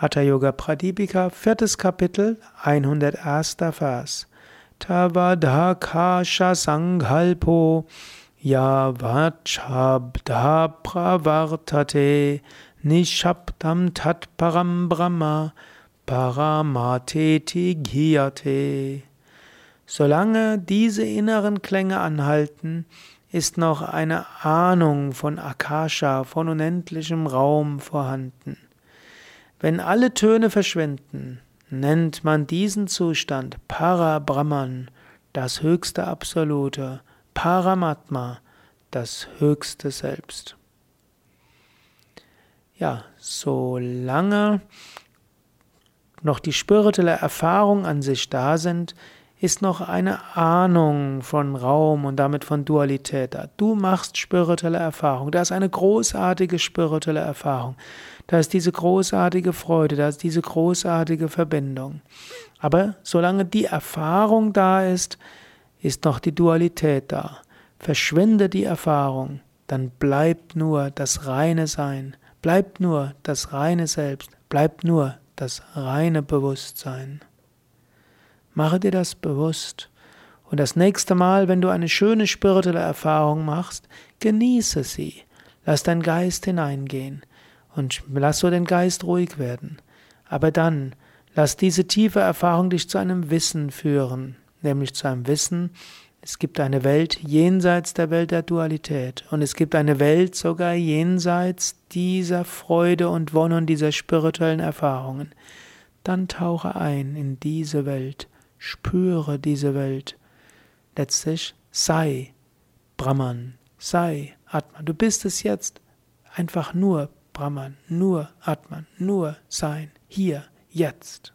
Hatha Yoga Pradipika, viertes Kapitel, 101. Vers. Tavadhakasha Sanghalpo Yavachabdha Pravartate Nishabdam Tat Param Brahma Paramateti Ghyate. Solange diese inneren Klänge anhalten, ist noch eine Ahnung von Akasha, von unendlichem Raum vorhanden. Wenn alle Töne verschwinden, nennt man diesen Zustand Parabrahman, das höchste Absolute, Paramatma, das höchste Selbst. Ja, solange noch die spirituelle Erfahrung an sich da sind, ist noch eine Ahnung von Raum und damit von Dualität da. Du machst spirituelle Erfahrung. Da ist eine großartige spirituelle Erfahrung. Da ist diese großartige Freude, da ist diese großartige Verbindung. Aber solange die Erfahrung da ist, ist noch die Dualität da. Verschwinde die Erfahrung, dann bleibt nur das reine Sein, bleibt nur das reine Selbst, bleibt nur das reine Bewusstsein. Mache dir das bewusst. Und das nächste Mal, wenn du eine schöne spirituelle Erfahrung machst, genieße sie. Lass dein Geist hineingehen und lass so den Geist ruhig werden. Aber dann lass diese tiefe Erfahrung dich zu einem Wissen führen, nämlich zu einem Wissen, es gibt eine Welt jenseits der Welt der Dualität und es gibt eine Welt sogar jenseits dieser Freude und Wonne und dieser spirituellen Erfahrungen. Dann tauche ein in diese Welt Spüre diese Welt. Letztlich sei Brahman, sei Atman. Du bist es jetzt. Einfach nur Brahman, nur Atman, nur Sein, hier, jetzt.